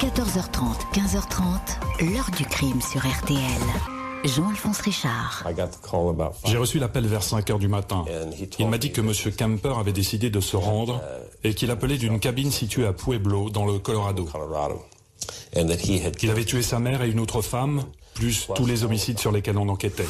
14h30, 15h30, l'heure du crime sur RTL. Jean-Alphonse Richard. J'ai reçu l'appel vers 5 heures du matin. Il m'a dit que M. Kemper avait décidé de se rendre et qu'il appelait d'une cabine située à Pueblo, dans le Colorado. Qu'il avait tué sa mère et une autre femme, plus tous les homicides sur lesquels on enquêtait.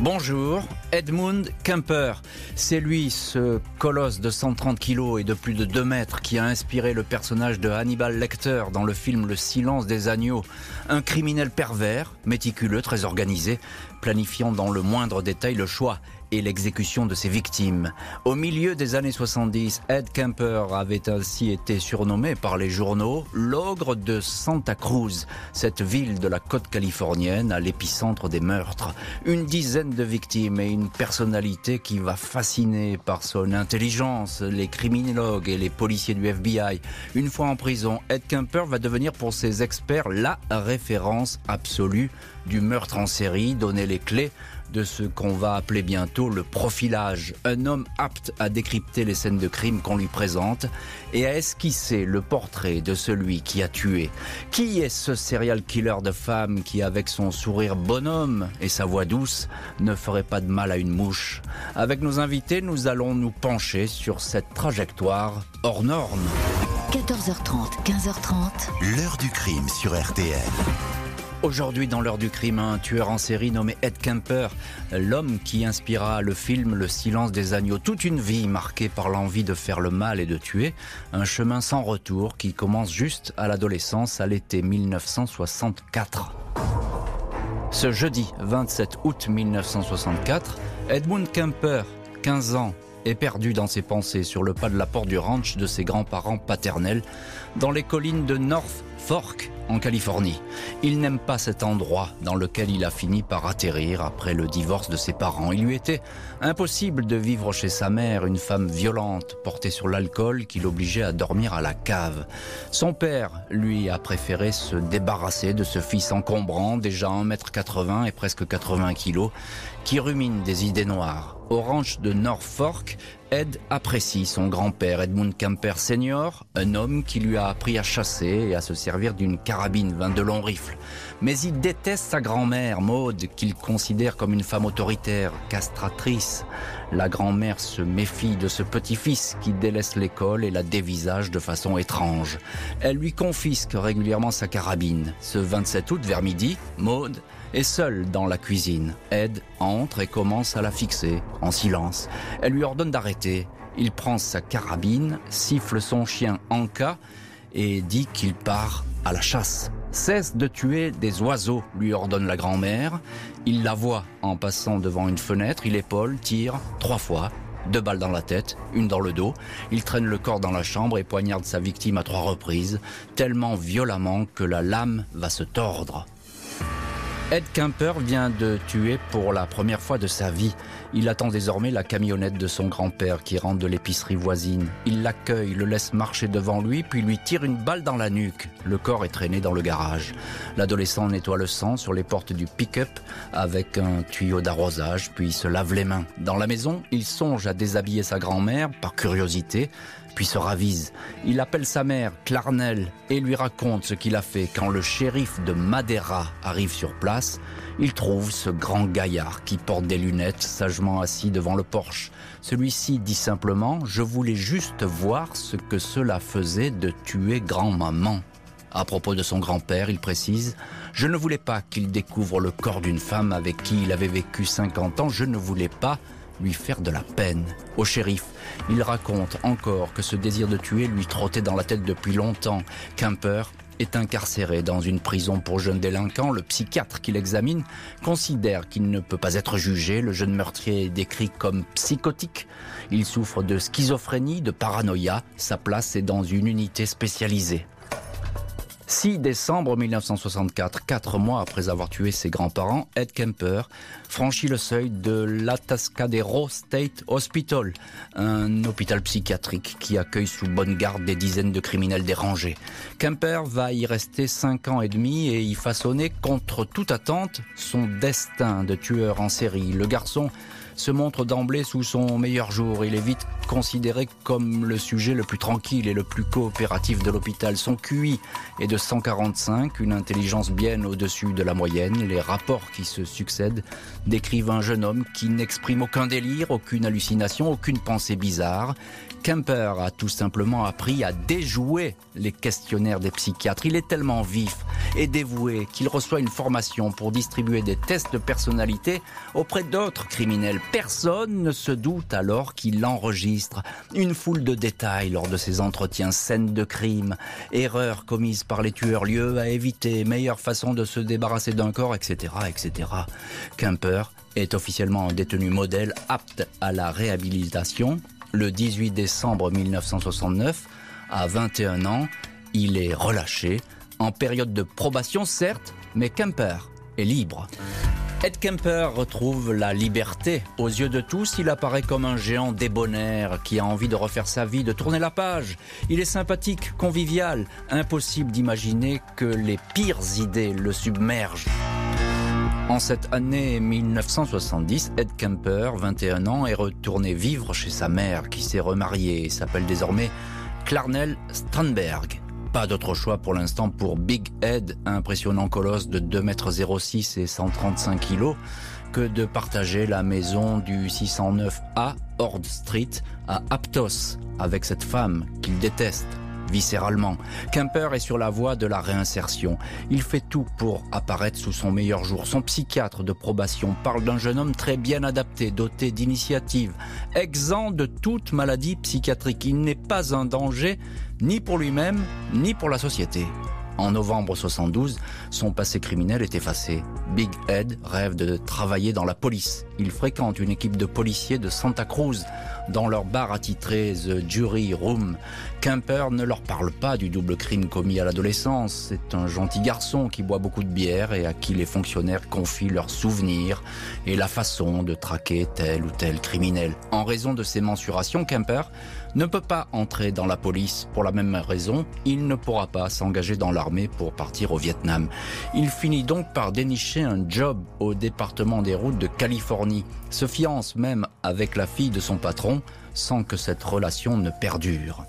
Bonjour, Edmund Kemper. C'est lui, ce colosse de 130 kilos et de plus de 2 mètres, qui a inspiré le personnage de Hannibal Lecter dans le film Le silence des agneaux. Un criminel pervers, méticuleux, très organisé, planifiant dans le moindre détail le choix et l'exécution de ses victimes. Au milieu des années 70, Ed Kemper avait ainsi été surnommé par les journaux l'ogre de Santa Cruz, cette ville de la côte californienne à l'épicentre des meurtres. Une dizaine de victimes et une personnalité qui va fasciner par son intelligence les criminologues et les policiers du FBI. Une fois en prison, Ed Kemper va devenir pour ses experts la référence absolue du meurtre en série, donner les clés de ce qu'on va appeler bientôt le profilage. Un homme apte à décrypter les scènes de crime qu'on lui présente et à esquisser le portrait de celui qui a tué. Qui est ce serial killer de femmes qui, avec son sourire bonhomme et sa voix douce, ne ferait pas de mal à une mouche? Avec nos invités, nous allons nous pencher sur cette trajectoire hors norme. 14h30, 15h30. L'heure du crime sur RTL. Aujourd'hui, dans l'heure du crime, un tueur en série nommé Ed Kemper, l'homme qui inspira le film Le silence des agneaux. Toute une vie marquée par l'envie de faire le mal et de tuer. Un chemin sans retour qui commence juste à l'adolescence, à l'été 1964. Ce jeudi 27 août 1964, Edmund Kemper, 15 ans, est perdu dans ses pensées sur le pas de la porte du ranch de ses grands-parents paternels dans les collines de North Fork en Californie. Il n'aime pas cet endroit dans lequel il a fini par atterrir après le divorce de ses parents. Il lui était impossible de vivre chez sa mère, une femme violente, portée sur l'alcool qui l'obligeait à dormir à la cave. Son père, lui, a préféré se débarrasser de ce fils encombrant, déjà 1m80 et presque 80 kg, qui rumine des idées noires. Ranch de Norfolk, Ed apprécie son grand-père Edmund Kemper Senior, un homme qui lui a appris à chasser et à se servir d'une carabine 22 longs rifles. Mais il déteste sa grand-mère, Maude, qu'il considère comme une femme autoritaire, castratrice. La grand-mère se méfie de ce petit-fils qui délaisse l'école et la dévisage de façon étrange. Elle lui confisque régulièrement sa carabine. Ce 27 août vers midi, Maude est seule dans la cuisine. Ed entre et commence à la fixer, en silence. Elle lui ordonne d'arrêter. Il prend sa carabine, siffle son chien Anka et dit qu'il part à la chasse. Cesse de tuer des oiseaux, lui ordonne la grand-mère. Il la voit en passant devant une fenêtre, il épaule, tire trois fois, deux balles dans la tête, une dans le dos. Il traîne le corps dans la chambre et poignarde sa victime à trois reprises, tellement violemment que la lame va se tordre. Ed Kemper vient de tuer pour la première fois de sa vie. Il attend désormais la camionnette de son grand-père qui rentre de l'épicerie voisine. Il l'accueille, le laisse marcher devant lui, puis lui tire une balle dans la nuque. Le corps est traîné dans le garage. L'adolescent nettoie le sang sur les portes du pick-up avec un tuyau d'arrosage, puis se lave les mains. Dans la maison, il songe à déshabiller sa grand-mère par curiosité puis se ravise. Il appelle sa mère, Clarnell, et lui raconte ce qu'il a fait quand le shérif de Madeira arrive sur place. Il trouve ce grand gaillard qui porte des lunettes, sagement assis devant le porche. Celui-ci dit simplement Je voulais juste voir ce que cela faisait de tuer grand-maman. À propos de son grand-père, il précise Je ne voulais pas qu'il découvre le corps d'une femme avec qui il avait vécu 50 ans, je ne voulais pas lui faire de la peine. Au shérif, il raconte encore que ce désir de tuer lui trottait dans la tête depuis longtemps. Kemper est incarcéré dans une prison pour jeunes délinquants. Le psychiatre qui l'examine considère qu'il ne peut pas être jugé. Le jeune meurtrier est décrit comme psychotique. Il souffre de schizophrénie, de paranoïa. Sa place est dans une unité spécialisée. 6 décembre 1964, quatre mois après avoir tué ses grands-parents, Ed Kemper franchit le seuil de l'Atascadero State Hospital, un hôpital psychiatrique qui accueille sous bonne garde des dizaines de criminels dérangés. Kemper va y rester cinq ans et demi et y façonner contre toute attente son destin de tueur en série. Le garçon se montre d'emblée sous son meilleur jour. Il est considéré comme le sujet le plus tranquille et le plus coopératif de l'hôpital. Son QI est de 145, une intelligence bien au-dessus de la moyenne. Les rapports qui se succèdent décrivent un jeune homme qui n'exprime aucun délire, aucune hallucination, aucune pensée bizarre. Kemper a tout simplement appris à déjouer les questionnaires des psychiatres. Il est tellement vif et dévoué qu'il reçoit une formation pour distribuer des tests de personnalité auprès d'autres criminels. Personne ne se doute alors qu'il enregistre une foule de détails lors de ses entretiens, scènes de crime, erreurs commises par les tueurs, lieux à éviter, meilleure façon de se débarrasser d'un corps, etc., etc. Kemper est officiellement un détenu modèle apte à la réhabilitation. Le 18 décembre 1969, à 21 ans, il est relâché, en période de probation certes, mais Kemper est libre. Ed Kemper retrouve la liberté. Aux yeux de tous, il apparaît comme un géant débonnaire qui a envie de refaire sa vie, de tourner la page. Il est sympathique, convivial. Impossible d'imaginer que les pires idées le submergent. En cette année 1970, Ed Kemper, 21 ans, est retourné vivre chez sa mère qui s'est remariée et s'appelle désormais Clarnell Strandberg. Pas d'autre choix pour l'instant pour Big Ed, impressionnant colosse de 2,06 m et 135 kg, que de partager la maison du 609A Ord Street à Aptos avec cette femme qu'il déteste viscéralement. Kemper est sur la voie de la réinsertion. Il fait tout pour apparaître sous son meilleur jour. Son psychiatre de probation parle d'un jeune homme très bien adapté, doté d'initiative, exempt de toute maladie psychiatrique. Il n'est pas un danger ni pour lui-même, ni pour la société. En novembre 72, son passé criminel est effacé. Big Ed rêve de travailler dans la police. Il fréquente une équipe de policiers de Santa Cruz dans leur bar attitré The Jury Room. Kemper ne leur parle pas du double crime commis à l'adolescence. C'est un gentil garçon qui boit beaucoup de bière et à qui les fonctionnaires confient leurs souvenirs et la façon de traquer tel ou tel criminel. En raison de ces mensurations, Kemper ne peut pas entrer dans la police. Pour la même raison, il ne pourra pas s'engager dans l'armée pour partir au Vietnam. Il finit donc par dénicher un job au département des routes de Californie, se fiance même avec la fille de son patron sans que cette relation ne perdure.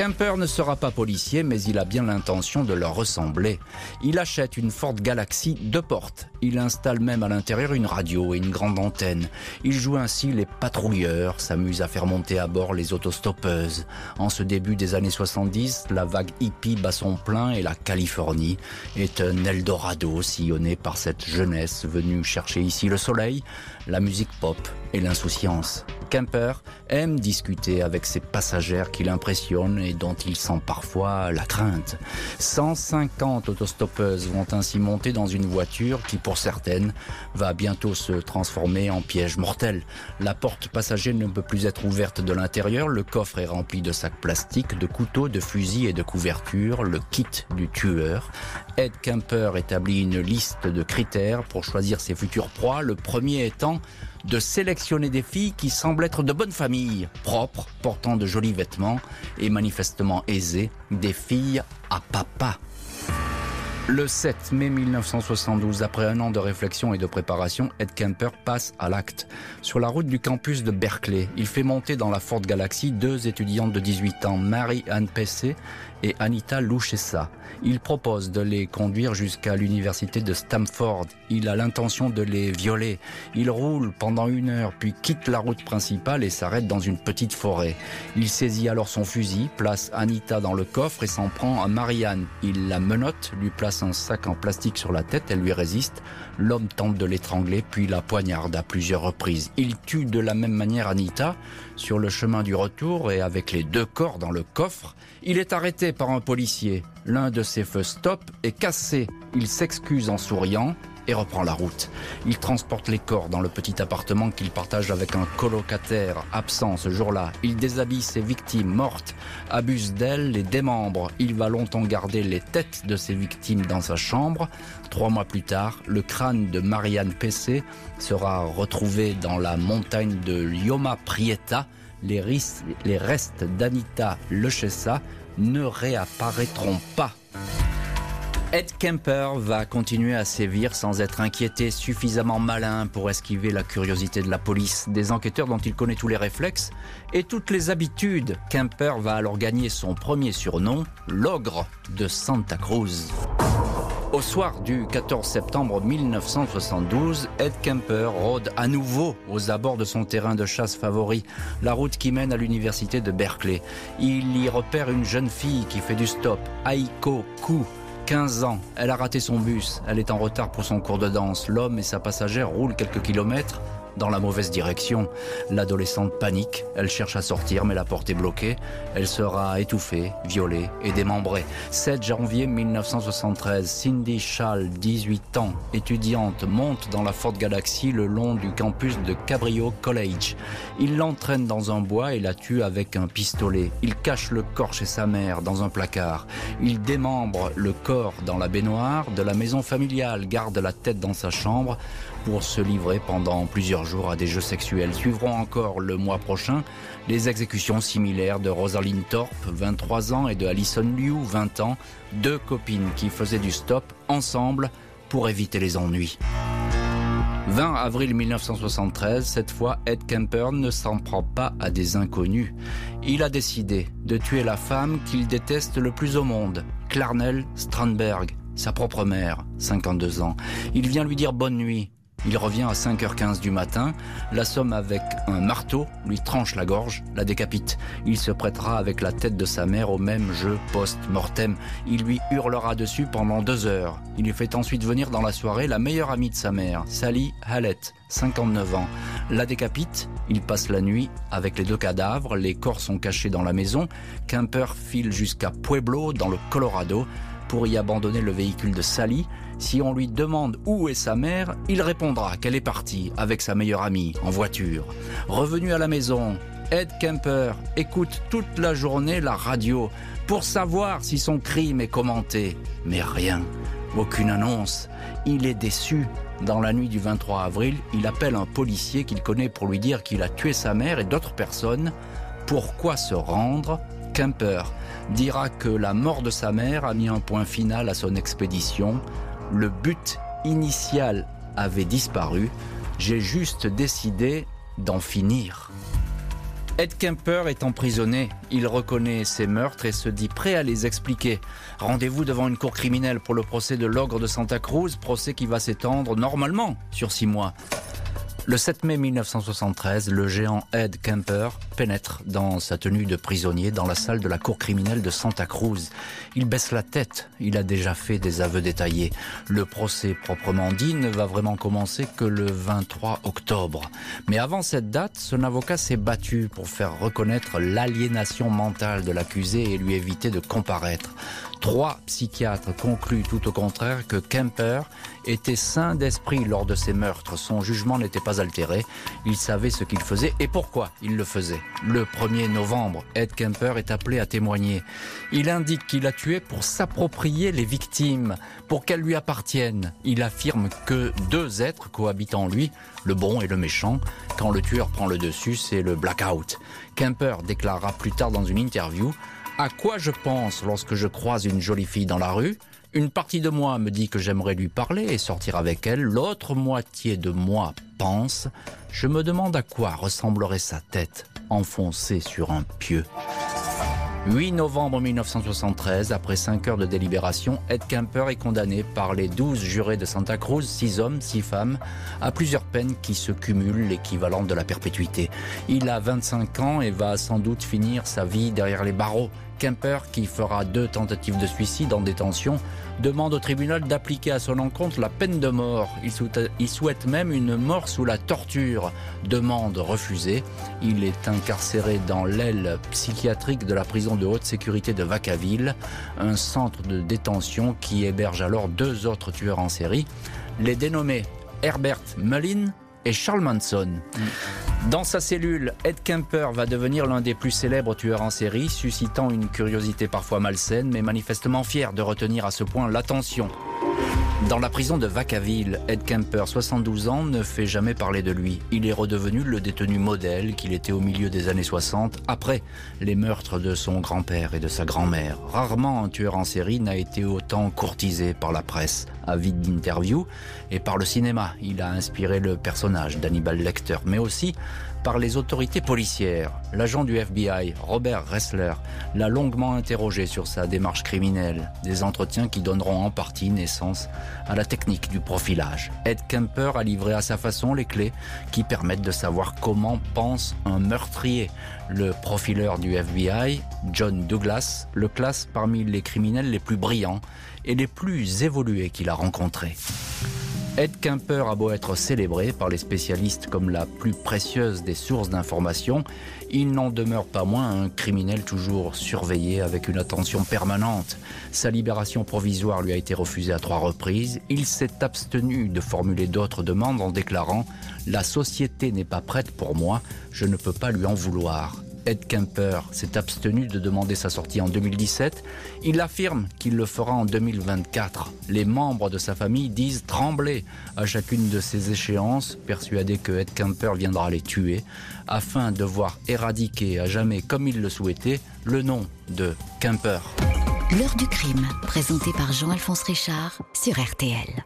Kemper ne sera pas policier, mais il a bien l'intention de leur ressembler. Il achète une Ford Galaxy deux portes. Il installe même à l'intérieur une radio et une grande antenne. Il joue ainsi les patrouilleurs, s'amuse à faire monter à bord les autostoppeuses. En ce début des années 70, la vague hippie bat son plein et la Californie est un Eldorado sillonné par cette jeunesse venue chercher ici le soleil, la musique pop et l'insouciance. Kemper aime discuter avec ses passagères qui l'impressionnent dont il sent parfois la crainte. 150 autostoppeuses vont ainsi monter dans une voiture qui, pour certaines, va bientôt se transformer en piège mortel. La porte passager ne peut plus être ouverte de l'intérieur, le coffre est rempli de sacs plastiques, de couteaux, de fusils et de couvertures, le kit du tueur. Ed Kemper établit une liste de critères pour choisir ses futures proies, le premier étant de sélectionner des filles qui semblent être de bonne famille, propres, portant de jolis vêtements et manifestement aisées, des filles à papa. Le 7 mai 1972, après un an de réflexion et de préparation, Ed Kemper passe à l'acte. Sur la route du campus de Berkeley, il fait monter dans la Ford Galaxy deux étudiantes de 18 ans, Mary-Anne Pessé et Anita Luchessa. Il propose de les conduire jusqu'à l'université de Stamford. Il a l'intention de les violer. Il roule pendant une heure, puis quitte la route principale et s'arrête dans une petite forêt. Il saisit alors son fusil, place Anita dans le coffre et s'en prend à Marianne. Il la menotte, lui place un sac en plastique sur la tête, elle lui résiste. L'homme tente de l'étrangler, puis la poignarde à plusieurs reprises. Il tue de la même manière Anita. Sur le chemin du retour et avec les deux corps dans le coffre, il est arrêté par un policier. L'un de ses feux stop est cassé. Il s'excuse en souriant et reprend la route. Il transporte les corps dans le petit appartement qu'il partage avec un colocataire absent ce jour-là. Il déshabille ses victimes mortes, abuse d'elles, les démembre. Il va longtemps garder les têtes de ses victimes dans sa chambre. Trois mois plus tard, le crâne de Marianne Pessé sera retrouvé dans la montagne de Lioma Prieta. Les, les restes d'Anita Lechessa ne réapparaîtront pas. Ed Kemper va continuer à sévir sans être inquiété, suffisamment malin pour esquiver la curiosité de la police, des enquêteurs dont il connaît tous les réflexes et toutes les habitudes. Kemper va alors gagner son premier surnom, l'ogre de Santa Cruz. Au soir du 14 septembre 1972, Ed Kemper rôde à nouveau aux abords de son terrain de chasse favori, la route qui mène à l'université de Berkeley. Il y repère une jeune fille qui fait du stop, Aiko Ku, 15 ans. Elle a raté son bus. Elle est en retard pour son cours de danse. L'homme et sa passagère roulent quelques kilomètres dans la mauvaise direction. L'adolescente panique, elle cherche à sortir mais la porte est bloquée. Elle sera étouffée, violée et démembrée. 7 janvier 1973, Cindy Schall, 18 ans, étudiante, monte dans la Ford Galaxy le long du campus de Cabrio College. Il l'entraîne dans un bois et la tue avec un pistolet. Il cache le corps chez sa mère dans un placard. Il démembre le corps dans la baignoire de la maison familiale, garde la tête dans sa chambre pour se livrer pendant plusieurs jours à des jeux sexuels. Suivront encore le mois prochain les exécutions similaires de Rosalind Thorpe, 23 ans, et de Alison Liu, 20 ans, deux copines qui faisaient du stop ensemble pour éviter les ennuis. 20 avril 1973, cette fois, Ed Kemper ne s'en prend pas à des inconnus. Il a décidé de tuer la femme qu'il déteste le plus au monde, Clarnell Strandberg, sa propre mère, 52 ans. Il vient lui dire bonne nuit, il revient à 5h15 du matin, l'assomme avec un marteau, lui tranche la gorge, la décapite. Il se prêtera avec la tête de sa mère au même jeu post-mortem. Il lui hurlera dessus pendant deux heures. Il lui fait ensuite venir dans la soirée la meilleure amie de sa mère, Sally Hallett, 59 ans. La décapite, il passe la nuit avec les deux cadavres, les corps sont cachés dans la maison. Kemper file jusqu'à Pueblo, dans le Colorado, pour y abandonner le véhicule de Sally. Si on lui demande où est sa mère, il répondra qu'elle est partie avec sa meilleure amie en voiture. Revenu à la maison, Ed Kemper écoute toute la journée la radio pour savoir si son crime est commenté. Mais rien, aucune annonce. Il est déçu. Dans la nuit du 23 avril, il appelle un policier qu'il connaît pour lui dire qu'il a tué sa mère et d'autres personnes. Pourquoi se rendre? Kemper dira que la mort de sa mère a mis un point final à son expédition le but initial avait disparu, j'ai juste décidé d'en finir. Ed Kemper est emprisonné. Il reconnaît ses meurtres et se dit prêt à les expliquer. Rendez-vous devant une cour criminelle pour le procès de l'ogre de Santa Cruz, procès qui va s'étendre normalement sur six mois. Le 7 mai 1973, le géant Ed Kemper pénètre dans sa tenue de prisonnier dans la salle de la cour criminelle de Santa Cruz. Il baisse la tête, il a déjà fait des aveux détaillés. Le procès proprement dit ne va vraiment commencer que le 23 octobre. Mais avant cette date, son avocat s'est battu pour faire reconnaître l'aliénation mentale de l'accusé et lui éviter de comparaître. Trois psychiatres concluent tout au contraire que Kemper était sain d'esprit lors de ses meurtres. Son jugement n'était pas altéré. Il savait ce qu'il faisait et pourquoi il le faisait. Le 1er novembre, Ed Kemper est appelé à témoigner. Il indique qu'il a tué pour s'approprier les victimes, pour qu'elles lui appartiennent. Il affirme que deux êtres cohabitent en lui, le bon et le méchant. Quand le tueur prend le dessus, c'est le blackout. Kemper déclarera plus tard dans une interview à quoi je pense lorsque je croise une jolie fille dans la rue? Une partie de moi me dit que j'aimerais lui parler et sortir avec elle. L'autre moitié de moi pense. Je me demande à quoi ressemblerait sa tête enfoncée sur un pieu. 8 novembre 1973, après 5 heures de délibération, Ed Kemper est condamné par les 12 jurés de Santa Cruz, 6 hommes, 6 femmes, à plusieurs peines qui se cumulent, l'équivalent de la perpétuité. Il a 25 ans et va sans doute finir sa vie derrière les barreaux. Kemper, qui fera deux tentatives de suicide en détention, demande au tribunal d'appliquer à son encontre la peine de mort. Il souhaite même une mort sous la torture. Demande refusée. Il est incarcéré dans l'aile psychiatrique de la prison de haute sécurité de Vacaville, un centre de détention qui héberge alors deux autres tueurs en série, les dénommés Herbert Mullin et Charles Manson. Dans sa cellule, Ed Kemper va devenir l'un des plus célèbres tueurs en série, suscitant une curiosité parfois malsaine, mais manifestement fier de retenir à ce point l'attention. Dans la prison de Vacaville, Ed Kemper, 72 ans, ne fait jamais parler de lui. Il est redevenu le détenu modèle qu'il était au milieu des années 60, après les meurtres de son grand-père et de sa grand-mère. Rarement un tueur en série n'a été autant courtisé par la presse, avide d'interviews, et par le cinéma. Il a inspiré le personnage d'Hannibal Lecter, mais aussi par les autorités policières. L'agent du FBI, Robert Ressler, l'a longuement interrogé sur sa démarche criminelle, des entretiens qui donneront en partie naissance à la technique du profilage. Ed Kemper a livré à sa façon les clés qui permettent de savoir comment pense un meurtrier. Le profileur du FBI, John Douglas, le classe parmi les criminels les plus brillants et les plus évolués qu'il a rencontrés. Ed Kemper a beau être célébré par les spécialistes comme la plus précieuse des sources d'information, il n'en demeure pas moins un criminel toujours surveillé avec une attention permanente. Sa libération provisoire lui a été refusée à trois reprises. Il s'est abstenu de formuler d'autres demandes en déclarant ⁇ La société n'est pas prête pour moi, je ne peux pas lui en vouloir ⁇ Ed Kemper s'est abstenu de demander sa sortie en 2017. Il affirme qu'il le fera en 2024. Les membres de sa famille disent trembler à chacune de ces échéances, persuadés que Ed Kemper viendra les tuer, afin de voir éradiquer à jamais, comme il le souhaitait, le nom de Kemper. L'heure du crime, présenté par Jean-Alphonse Richard sur RTL.